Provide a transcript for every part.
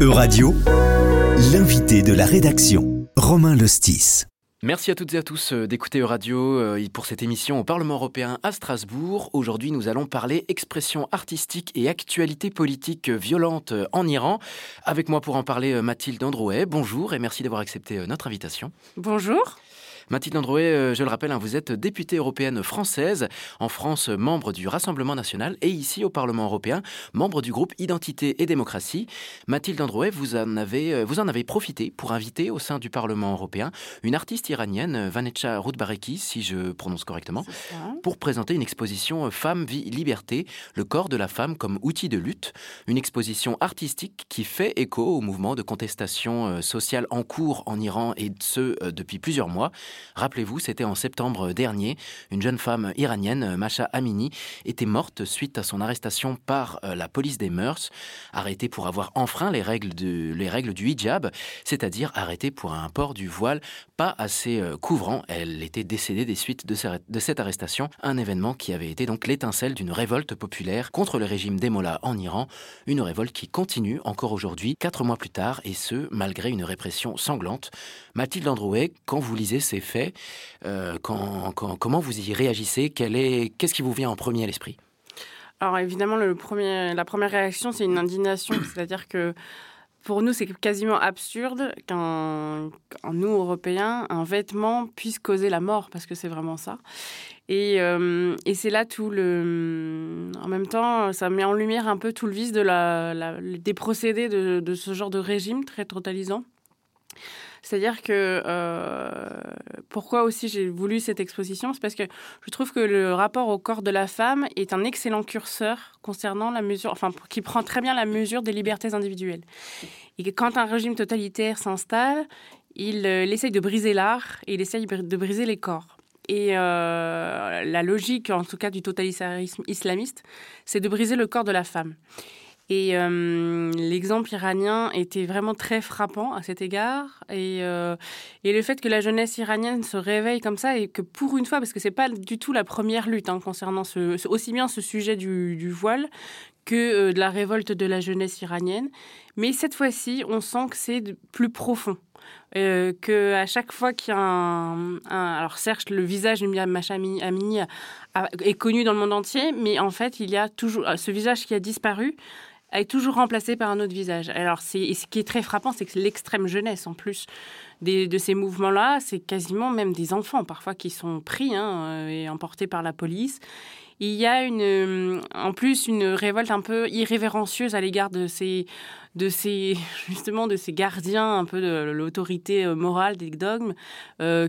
Euradio, l'invité de la rédaction, Romain Lostis. Merci à toutes et à tous euh, d'écouter Radio euh, pour cette émission au Parlement européen à Strasbourg. Aujourd'hui, nous allons parler expression artistique et actualité politique violente en Iran. Avec moi pour en parler, Mathilde Androuet. Bonjour et merci d'avoir accepté notre invitation. Bonjour. Mathilde Androuet, euh, je le rappelle, hein, vous êtes députée européenne française, en France membre du Rassemblement national et ici au Parlement européen, membre du groupe Identité et démocratie. Mathilde Androuet, vous en avez, euh, vous en avez profité pour inviter au sein du Parlement européen une artiste iranienne, Vanecha Roudbareki, si je prononce correctement, pour présenter une exposition Femme, vie, liberté, le corps de la femme comme outil de lutte, une exposition artistique qui fait écho au mouvement de contestation euh, sociale en cours en Iran et ce depuis plusieurs mois. Rappelez-vous, c'était en septembre dernier. Une jeune femme iranienne, Masha Amini, était morte suite à son arrestation par euh, la police des mœurs, arrêtée pour avoir enfreint les règles, les règles du hijab, c'est-à-dire arrêtée pour un port du voile pas assez euh, couvrant. Elle était décédée des suites de, cette arrestation, un événement qui avait été donc l'étincelle d'une révolte populaire contre le régime des Mollahs en Iran, une révolte qui continue encore aujourd'hui, quatre mois plus tard, et ce, malgré une répression sanglante. Mathilde Androuet, quand vous lisez ces euh, Comment vous y réagissez? Qu'est-ce qui vous vient en premier à l'esprit? Alors évidemment, le premier, la première réaction, c'est une indignation, c'est-à-dire que pour nous, c'est quasiment absurde qu'un nous, Européens, un vêtement puisse causer la mort, parce que c'est vraiment ça. Et, euh, et c'est là tout le... En même temps, ça met en lumière un peu tout le vice de la, des procédés de, ce genre de régime très totalisant. C'est-à-dire que euh, pourquoi aussi j'ai voulu cette exposition, c'est parce que je trouve que le rapport au corps de la femme est un excellent curseur concernant la mesure, enfin qui prend très bien la mesure des libertés individuelles. Et quand un régime totalitaire s'installe, il, euh, essaye de briser l'art et il essaye de briser les corps. Et euh, la logique, en tout cas du totalitarisme islamiste, c'est de briser le corps de la femme. Et euh, l'exemple iranien était vraiment très frappant à cet égard. Et, euh, et, le fait que la jeunesse iranienne se réveille comme ça et que pour une fois, parce que c'est pas du tout la première lutte hein, concernant ce, aussi bien ce sujet du, du voile que euh, de la révolte de la jeunesse iranienne, mais cette fois-ci, on sent que c'est plus profond. Euh, que à chaque fois qu'il y a un, alors certes le visage de Macha Amini est connu dans le monde entier, mais en fait il y a toujours ce visage qui a disparu est toujours remplacé par un autre visage. Alors, ce qui est très frappant, c'est que l'extrême jeunesse, en plus de ces mouvements-là, c'est quasiment même des enfants, parfois, qui sont pris hein, euh, et emportés par la police. Il y a une, euh, en plus une révolte un peu irrévérencieuse à l'égard de ces, de ces, justement, de ces gardiens un peu de l'autorité euh, morale des dogmes,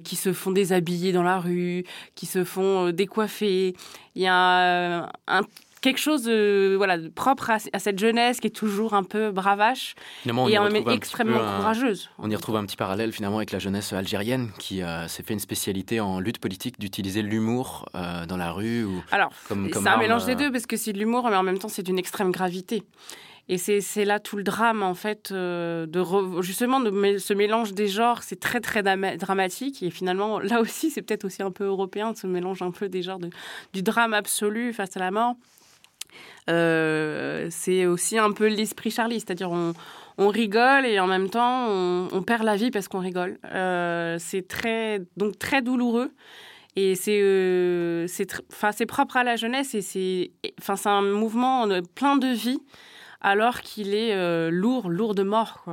qui se font déshabiller dans la rue, qui se font décoiffer. Il y a un quelque chose de, voilà, propre à, cette jeunesse qui est toujours un peu bravache et en même extrêmement courageuse. On y retrouve un petit parallèle finalement avec la jeunesse algérienne qui euh, s'est fait une spécialité en lutte politique d'utiliser l'humour euh, dans la rue. Ou Alors, c'est un mélange des euh, deux parce que c'est de l'humour mais en même temps c'est d'une extrême gravité. Et c'est là tout le drame, en fait, de justement, de ce mélange des genres, c'est très, très dramatique. Et finalement, là aussi, c'est peut-être aussi un peu européen, ce mélange un peu des genres de, du drame absolu face à la mort. Euh, c'est aussi un peu l'esprit Charlie, c'est-à-dire on, on, rigole et en même temps on, perd la vie parce qu'on rigole. Euh, c'est très donc très douloureux et c'est euh, c'est propre à la jeunesse et c'est enfin c'est un mouvement plein de vie alors qu'il est euh, lourd, lourd de mort.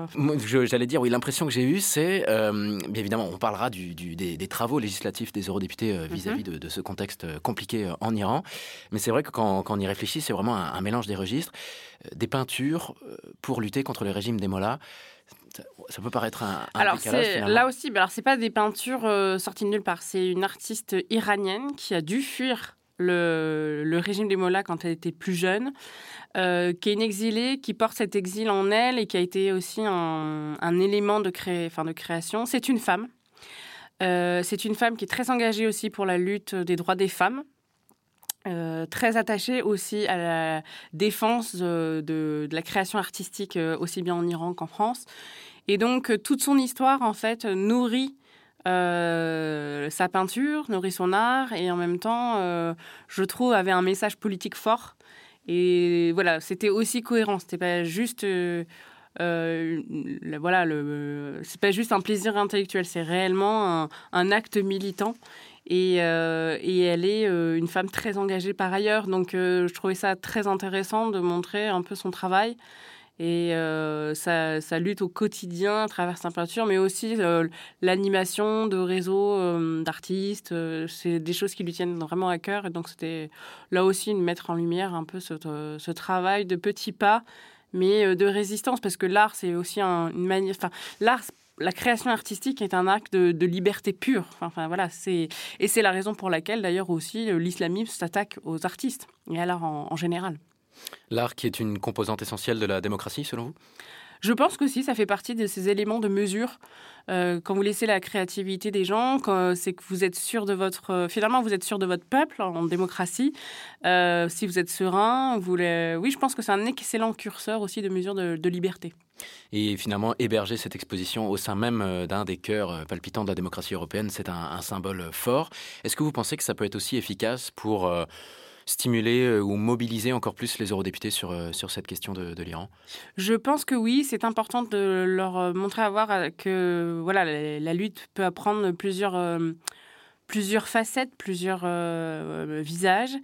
J'allais dire, oui, l'impression que j'ai eue, c'est, euh, bien évidemment, on parlera du, des, travaux législatifs des eurodéputés euh, vis-à-vis mhm. de, ce contexte compliqué en Iran, mais c'est vrai que quand, on y réfléchit, c'est vraiment un, mélange des registres, des peintures pour lutter contre le régime des Mollahs ça peut paraître un, un alors là aussi alors c'est pas des peintures sorties de nulle part c'est une artiste iranienne qui a dû fuir le, régime des Mollahs quand elle était plus jeune euh, qui est une exilée, qui porte cet exil en elle et qui a été aussi un, élément de, de création. C'est une femme. Euh, c'est une femme qui est très engagée aussi pour la lutte des droits des femmes. Euh, très attachée aussi à la défense de, la création artistique aussi bien en Iran qu'en France. Et donc toute son histoire en fait nourrit sa peinture, nourrit son art et en même temps, je trouve, avait un message politique fort et voilà, c'était aussi cohérent. C'était pas juste euh, voilà, c'est pas juste un plaisir intellectuel, c'est réellement un, acte militant. Et, et, elle est une femme très engagée par ailleurs. Donc, je trouvais ça très intéressant de montrer un peu son travail et euh, ça, lutte au quotidien à travers sa peinture, mais aussi euh, l'animation de réseaux euh, d'artistes. c'est des choses qui lui tiennent vraiment à cœur. Et donc, c'était là aussi de mettre en lumière un peu ce, travail de petits pas, mais de résistance, parce que l'art, c'est aussi une manière. Enfin, l'art, la création artistique est un acte de, liberté pure. Enfin, voilà, c'est et c'est la raison pour laquelle d'ailleurs aussi l'islamisme s'attaque aux artistes et à l'art en général. L'art qui est une composante essentielle de la démocratie, selon vous? Je pense que si, ça fait partie de ces éléments de mesure. Euh, quand vous laissez la créativité des gens, c'est que vous êtes sûr de votre. Euh, finalement, vous êtes sûr de votre peuple en démocratie. Euh, si vous êtes serein, vous oui, je pense que c'est un excellent curseur aussi de mesure de, liberté. Et finalement, héberger cette exposition au sein même d'un des cœurs palpitants de la démocratie européenne, c'est un, un, symbole fort. Est-ce que vous pensez que ça peut être aussi efficace pour stimuler euh, ou mobiliser encore plus les eurodéputés sur, euh, sur cette question de, l'Iran? Je pense que oui, c'est important de leur euh, montrer à voir que voilà, la, lutte peut apprendre plusieurs plusieurs facettes, plusieurs visages,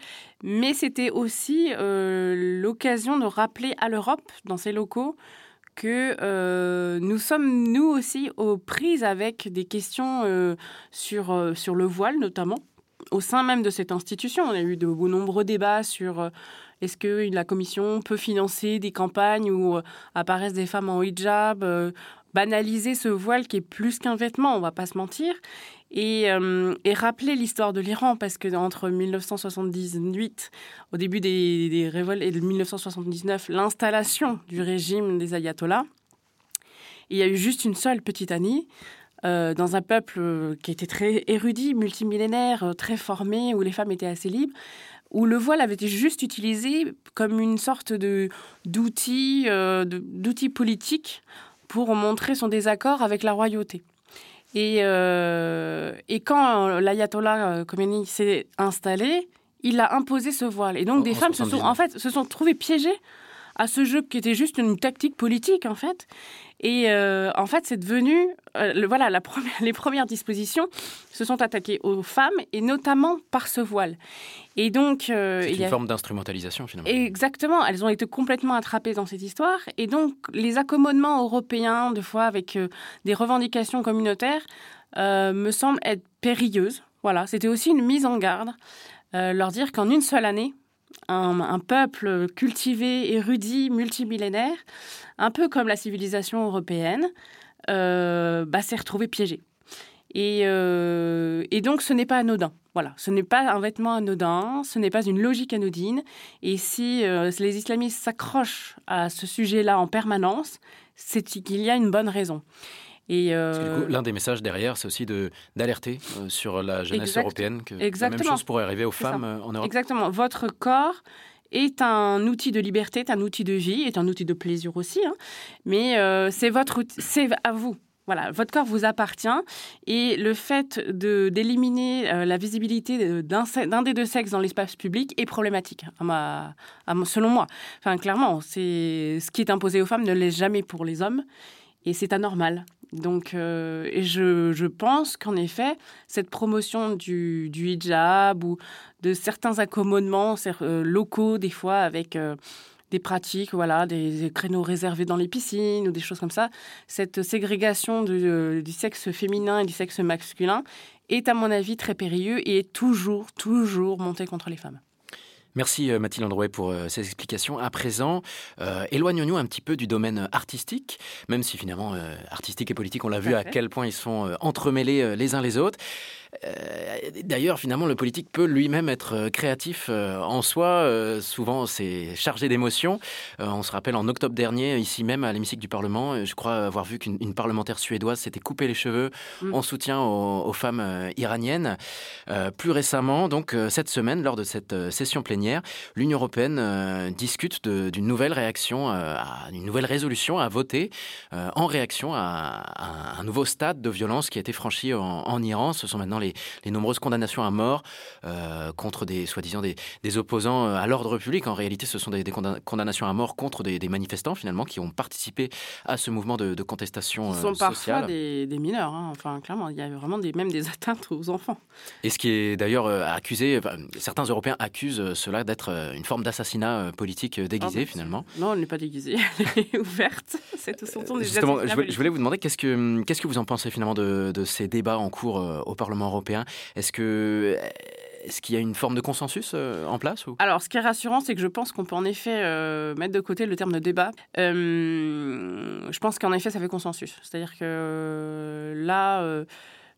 mais c'était aussi l'occasion de rappeler à l'Europe, dans ses locaux, que nous sommes, nous aussi, aux prises avec des questions sur, sur le voile notamment au sein même de cette institution, on a eu de nombreux débats sur euh, est-ce que la commission peut financer des campagnes où euh, apparaissent des femmes en hijab, euh, banaliser ce voile qui est plus qu'un vêtement, on va pas se mentir, et, rappeler l'histoire de l'Iran, parce que entre 1978, au début des, révoltes, et 1979, l'installation du régime des ayatollahs, il y a eu juste une seule petite année euh, dans un peuple euh, qui était très érudit, multimillénaire, euh, très formé, où les femmes étaient assez libres, où le voile avait été juste utilisé comme une sorte de d'outil d'outil politique pour montrer son désaccord avec la royauté. Et, et quand l'ayatollah Khomeini s'est installé, il a imposé ce voile. Et donc des femmes se sont, en fait, se sont trouvées piégées à ce jeu qui était juste une tactique politique en fait. Et euh, en fait, c'est devenu, euh, voilà, la première, les premières dispositions se sont attaquées aux femmes et notamment par ce voile. Et donc, euh, c'est une forme d'instrumentalisation finalement. Exactement, elles ont été complètement attrapées dans cette histoire. Et donc, les accommodements européens, de fois avec des revendications communautaires, me semblent être périlleuses. Voilà, c'était aussi une mise en garde, leur dire qu'en une seule année, un, peuple cultivé, érudit, multimillénaire, un peu comme la civilisation européenne, euh, bah, s'est retrouvé piégé. Euh, et, donc, ce n'est pas anodin. Voilà, ce n'est pas un vêtement anodin, ce n'est pas une logique anodine. Et si euh, les islamistes s'accrochent à ce sujet-là en permanence, c'est qu'il y a une bonne raison. Euh, l'un des messages derrière, c'est aussi d'alerter euh, sur la jeunesse européenne que la même chose pourrait arriver aux femmes euh, en Europe. Exactement. Votre corps est un outil de liberté, est un outil de vie, est un outil de plaisir aussi. Hein. Mais c'est votre, c'est à vous. Voilà, votre corps vous appartient et le fait de d'éliminer la visibilité d'un des deux sexes dans l'espace public est problématique, à selon moi. Enfin, clairement, c'est ce qui est imposé aux femmes ne l'est jamais pour les hommes et c'est anormal. Donc, euh, je, pense qu'en effet, cette promotion du, du, hijab ou de certains accommodements euh, locaux, des fois avec euh, des pratiques, voilà, des, créneaux réservés dans les piscines ou des choses comme ça, cette ségrégation du, du sexe féminin et du sexe masculin est, à mon avis, très périlleux et est toujours, toujours montée contre les femmes. Merci euh, Mathilde Androuet pour euh, ces explications. À présent, euh, éloignons-nous un petit peu du domaine artistique, même si finalement artistique et politique, on l'a vu à quel point ils sont entremêlés les uns les autres. Euh, d'ailleurs, finalement, le politique peut lui-même être euh, créatif euh, en soi. souvent, c'est chargé d'émotions. on se rappelle en octobre dernier, ici même à l'hémicycle du Parlement, je crois avoir vu qu'une parlementaire suédoise s'était coupé les cheveux mm. en soutien aux, femmes iraniennes. plus récemment, donc cette semaine, lors de cette session plénière, l'Union européenne discute d'une nouvelle réaction, à une nouvelle résolution à voter en réaction à, un nouveau stade de violence qui a été franchi en, en Iran. Ce sont maintenant les les, nombreuses condamnations à mort contre des soi-disant des, opposants à l'ordre public. En réalité, ce sont des, condamnations à mort contre des, manifestants finalement qui ont participé à ce mouvement de, contestation sociale. Ils sont parfois des, mineurs. Hein. Enfin, clairement, il y a vraiment des, même des atteintes aux enfants. Et ce qui est d'ailleurs accusé, certains Européens accusent cela d'être une forme d'assassinat politique déguisé ah, bah, finalement. Non, elle n'est pas déguisée, elle est ouverte. C'est tout son Justement, je voulais, vous demander qu'est-ce que, qu'est-ce que vous en pensez finalement de, de ces débats en cours euh, au Parlement Est-ce que est-ce qu'il y a une forme de consensus euh, en place Alors, ce qui est rassurant, c'est que je pense qu'on peut en effet euh, mettre de côté le terme de débat. je pense qu'en effet, ça fait consensus. C'est-à-dire que là,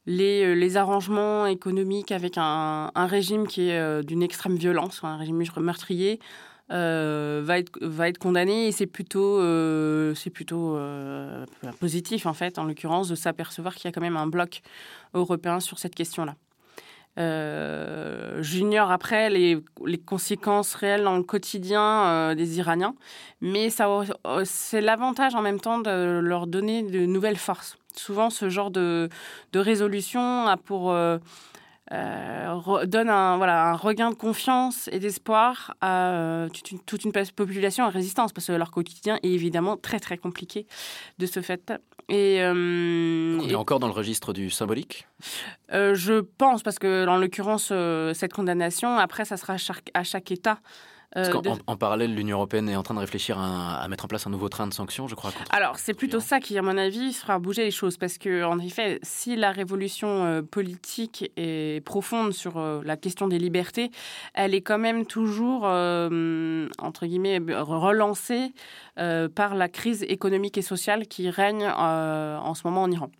les, arrangements économiques avec un régime qui est d'une extrême violence, un régime meurtrier, euh, va, être, va être condamné et c'est plutôt, euh, plutôt euh, positif en fait, en l'occurrence, de s'apercevoir qu'il y a quand même un bloc européen sur cette question-là. J'ignore après les, les, conséquences réelles dans le quotidien des Iraniens, mais c'est l'avantage en même temps de leur donner de nouvelles forces. Souvent, ce genre de, de résolution a pour donne un, voilà, un regain de confiance et d'espoir à euh, toute, une, toute, une, population en résistance, parce que leur quotidien est évidemment très très compliqué de ce fait. Et, euh, On est encore dans le registre du symbolique? Je pense, parce que en l'occurrence, cette condamnation, après, ça sera à chaque, à chaque État euh, en, parallèle, l'Union européenne est en train de réfléchir à, mettre en place un nouveau train de sanctions, je crois. Alors, c'est plutôt ça qui, à mon avis, fera bouger les choses. Parce que, en effet, si la révolution euh, politique est profonde sur euh, la question des libertés, elle est quand même toujours, entre guillemets, relancée par la crise économique et sociale qui règne en ce moment en Iran.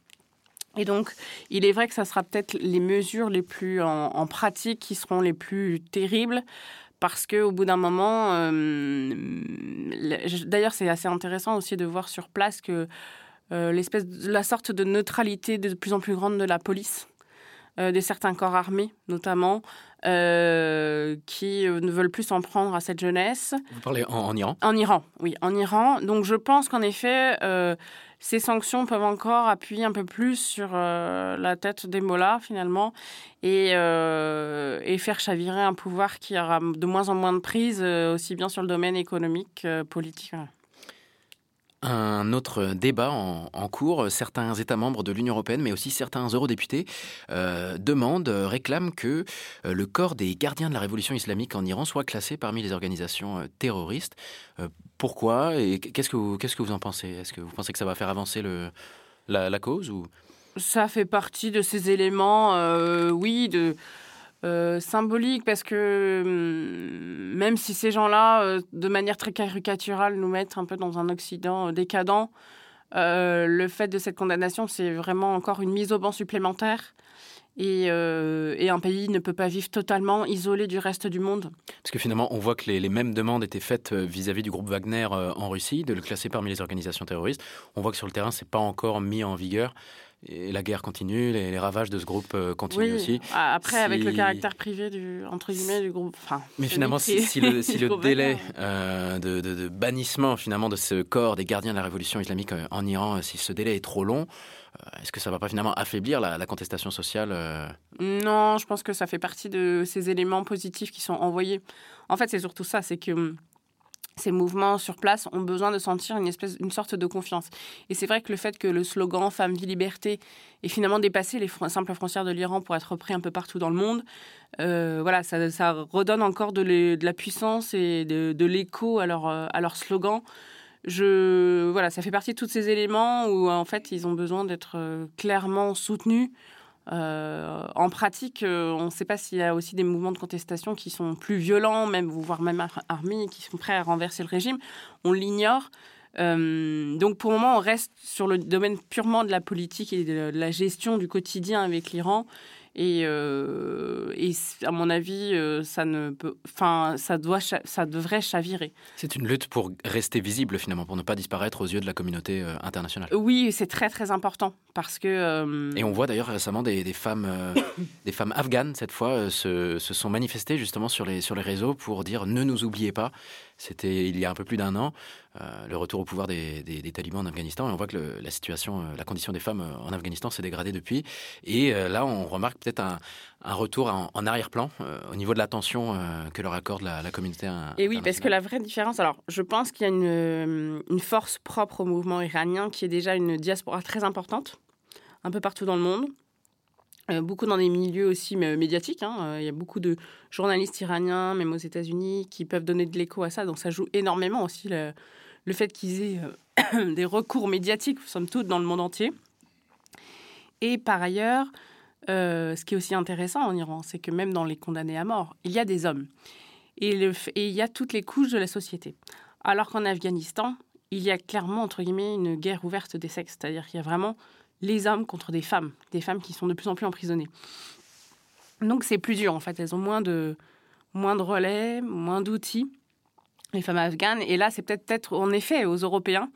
Et donc, il est vrai que ça sera peut-être les mesures les plus en pratique qui seront les plus terribles parce que au bout d'un moment, euh, d'ailleurs c'est assez intéressant aussi de voir sur place que euh, l'espèce, la sorte de neutralité de plus en plus grande de la police, euh, de certains corps armés notamment, qui ne veulent plus s'en prendre à cette jeunesse. Vous parlez en Iran? En Iran, oui, en Iran. Donc je pense qu'en effet ces sanctions peuvent encore appuyer un peu plus sur euh, la tête des mollahs finalement et, euh, et, faire chavirer un pouvoir qui aura de moins en moins de prise euh, aussi bien sur le domaine économique, politique. Un autre débat en, cours, certains États membres de l'Union européenne, mais aussi certains eurodéputés, demandent, réclament que le corps des gardiens de la révolution islamique en Iran soit classé parmi les organisations terroristes. Pourquoi et qu'est-ce que, vous, qu'est-ce que vous en pensez? Est-ce que vous pensez que ça va faire avancer le, la, cause ou... Ça fait partie de ces éléments, oui, de euh, symbolique parce que hum, même si ces gens-là, euh, de manière très caricaturale, nous mettent un peu dans un Occident euh, décadent, le fait de cette condamnation, c'est vraiment encore une mise au banc supplémentaire. Et, un pays ne peut pas vivre totalement isolé du reste du monde. Parce que finalement, on voit que les, mêmes demandes étaient faites vis-à-vis du groupe Wagner en Russie, de le classer parmi les organisations terroristes. On voit que sur le terrain, c'est pas encore mis en vigueur. Et la guerre continue, les, ravages de ce groupe euh, continuent aussi. Après, avec le caractère privé du, entre guillemets, du groupe. Enfin, Mais finalement, si, le, si le délai euh, de, de, bannissement finalement de ce corps des gardiens de la révolution islamique euh, en Iran, si ce délai est trop long, est-ce que ça va pas finalement affaiblir la, contestation sociale Non, je pense que ça fait partie de ces éléments positifs qui sont envoyés. En fait, c'est surtout ça, c'est que hum, ces mouvements sur place ont besoin de sentir une espèce, une sorte de confiance. Et c'est vrai que le fait que le slogan Femme, vie, liberté ait finalement dépassé les simples frontières de l'Iran pour être repris un peu partout dans le monde, euh, voilà, ça, ça, redonne encore de, la puissance et de, l'écho à leur slogan. Je, voilà, ça fait partie de tous ces éléments où en fait ils ont besoin d'être euh, clairement soutenus euh, en pratique, euh, on ne sait pas s'il y a aussi des mouvements de contestation qui sont plus violents, même voire même armés, qui sont prêts à renverser le régime. On l'ignore. Donc pour le moment, on reste sur le domaine purement de la politique et de la gestion du quotidien avec l'Iran. Et, euh, et à mon avis, euh, ça ne peut, enfin, ça doit, ça devrait chavirer. C'est une lutte pour rester visible finalement, pour ne pas disparaître aux yeux de la communauté euh, internationale. Oui, c'est très très important parce que. Et on voit d'ailleurs récemment des, des femmes, des femmes afghanes cette fois se, se, sont manifestées justement sur les sur les réseaux pour dire ne nous oubliez pas. c'était il y a un peu plus d'un an, le retour au pouvoir des, talibans en Afghanistan. Et on voit que la situation, la condition des femmes en Afghanistan s'est dégradée depuis. Et là, on remarque peut-être un, retour en, arrière-plan au niveau de l'attention que leur accorde la, la communauté. Et oui, parce que la vraie différence, alors je pense qu'il y a une, une force propre au mouvement iranien qui est déjà une diaspora très importante, un peu partout dans le monde. Euh, beaucoup dans des milieux aussi médiatiques. Hein. Euh, il y a beaucoup de journalistes iraniens, même aux États-Unis, qui peuvent donner de l'écho à ça. Donc ça joue énormément aussi le, le fait qu'ils aient euh, des recours médiatiques, somme toute, dans le monde entier. Et par ailleurs, ce qui est aussi intéressant en Iran, c'est que même dans les condamnés à mort, il y a des hommes. Et, et il y a toutes les couches de la société. Alors qu'en Afghanistan, il y a clairement, entre guillemets, une guerre ouverte des sexes. C'est-à-dire qu'il y a vraiment les hommes contre des femmes, des femmes qui sont de plus en plus emprisonnées. Donc c'est plus dur en fait, elles ont moins de, moins de relais, moins d'outils, les femmes afghanes. Et là, c'est peut-être en effet aux Européens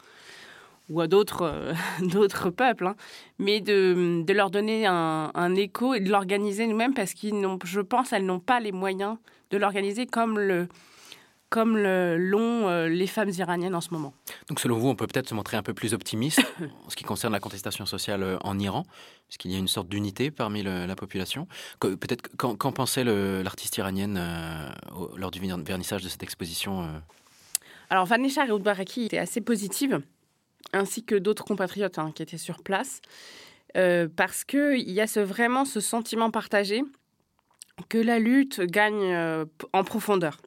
ou à d'autres euh, peuples, hein, mais de, de, leur donner un, un écho et de l'organiser nous-mêmes parce qu'ils n'ont, je pense, elles n'ont pas les moyens de l'organiser comme le, comme l'ont euh, les femmes iraniennes en ce moment. Donc selon vous, on peut peut-être se montrer un peu plus optimiste en ce qui concerne la contestation sociale euh, en Iran, puisqu'il y a une sorte d'unité parmi la population. Peut-être qu'en pensait l'artiste iranienne euh, lors du vernissage de cette exposition Alors Vanessa Reoudbaraki était assez positive, ainsi que d'autres compatriotes hein, qui étaient sur place, parce qu'il y a ce, vraiment ce sentiment partagé que la lutte gagne en profondeur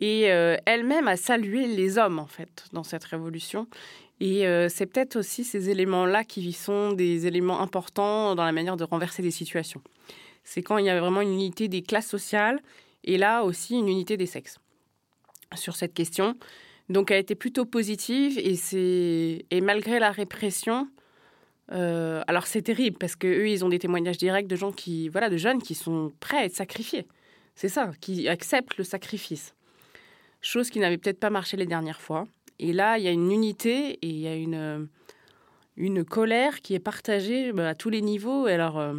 et euh, elle-même a salué les hommes, en fait, dans cette révolution. Et euh, c'est peut-être aussi ces éléments-là qui sont des éléments importants dans la manière de renverser des situations. C'est quand il y a vraiment une unité des classes sociales et là aussi une unité des sexes sur cette question. Donc elle a été plutôt positive et, malgré la répression, euh, alors c'est terrible parce que eux ils ont des témoignages directs de gens qui, voilà, de jeunes qui sont prêts à être sacrifiés. C'est ça, qui acceptent le sacrifice chose qui n'avait peut-être pas marché les dernières fois. Et là, il y a une unité et il y a une, une colère qui est partagée bah, à tous les niveaux. Et alors, euh,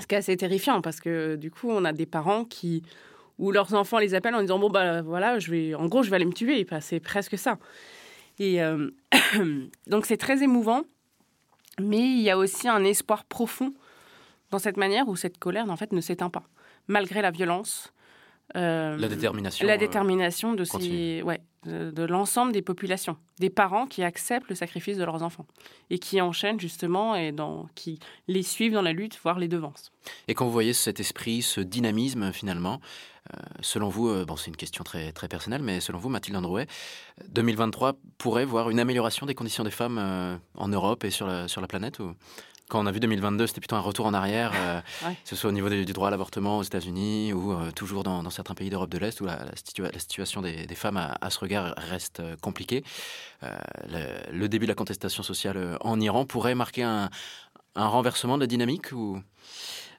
ce qui est assez terrifiant parce que du coup, on a des parents qui où leurs enfants les appellent en disant bon bah voilà, je vais, en gros, je vais aller me tuer. C'est presque ça. Et euh, donc c'est très émouvant, mais il y a aussi un espoir profond dans cette manière où cette colère en fait ne s'éteint pas malgré la violence, euh, la détermination. La euh, détermination de, ces, ouais, de, l'ensemble des populations, des parents qui acceptent le sacrifice de leurs enfants et qui enchaînent justement et dans, qui les suivent dans la lutte, voire les devancent. Et quand vous voyez cet esprit, ce dynamisme finalement, euh, selon vous, bon, c'est une question très, très personnelle, mais selon vous, Mathilde Androuet, 2023 pourrait voir une amélioration des conditions des femmes en Europe et sur la, sur la planète ou? Quand on a vu 2022, c'était plutôt un retour en arrière, euh, que ce soit au niveau du, droit à l'avortement aux États-Unis ou euh, toujours dans, certains pays d'Europe de l'Est où la, situation des, femmes à, ce regard reste euh, compliquée. Le, début de la contestation sociale en Iran pourrait marquer un, renversement de la dynamique ou?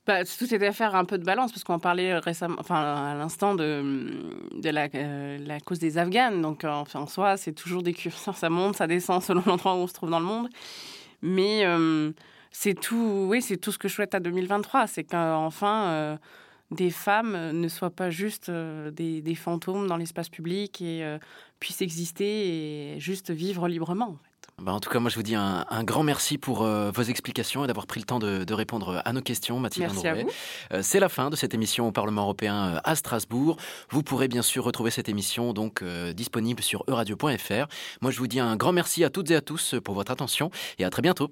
Bah, tout est à faire un peu de balance parce qu'on parlait récemment, enfin à l'instant de, de la, cause des Afghanes. Donc en soi, c'est toujours des curseurs, ça monte, ça descend selon l'endroit où on se trouve dans le monde. Mais c'est tout, oui, c'est tout ce que je souhaite à 2023, c'est qu'enfin euh, des femmes ne soient pas juste euh, des, fantômes dans l'espace public et euh, puissent exister et juste vivre librement. En, fait. Bah, en tout cas, moi, je vous dis un, grand merci pour vos explications et d'avoir pris le temps de, répondre à nos questions, Mathilde Merci C'est la fin de cette émission au Parlement européen à Strasbourg. Vous pourrez bien sûr retrouver cette émission donc disponible sur euradio.fr. Moi, je vous dis un grand merci à toutes et à tous pour votre attention et à très bientôt.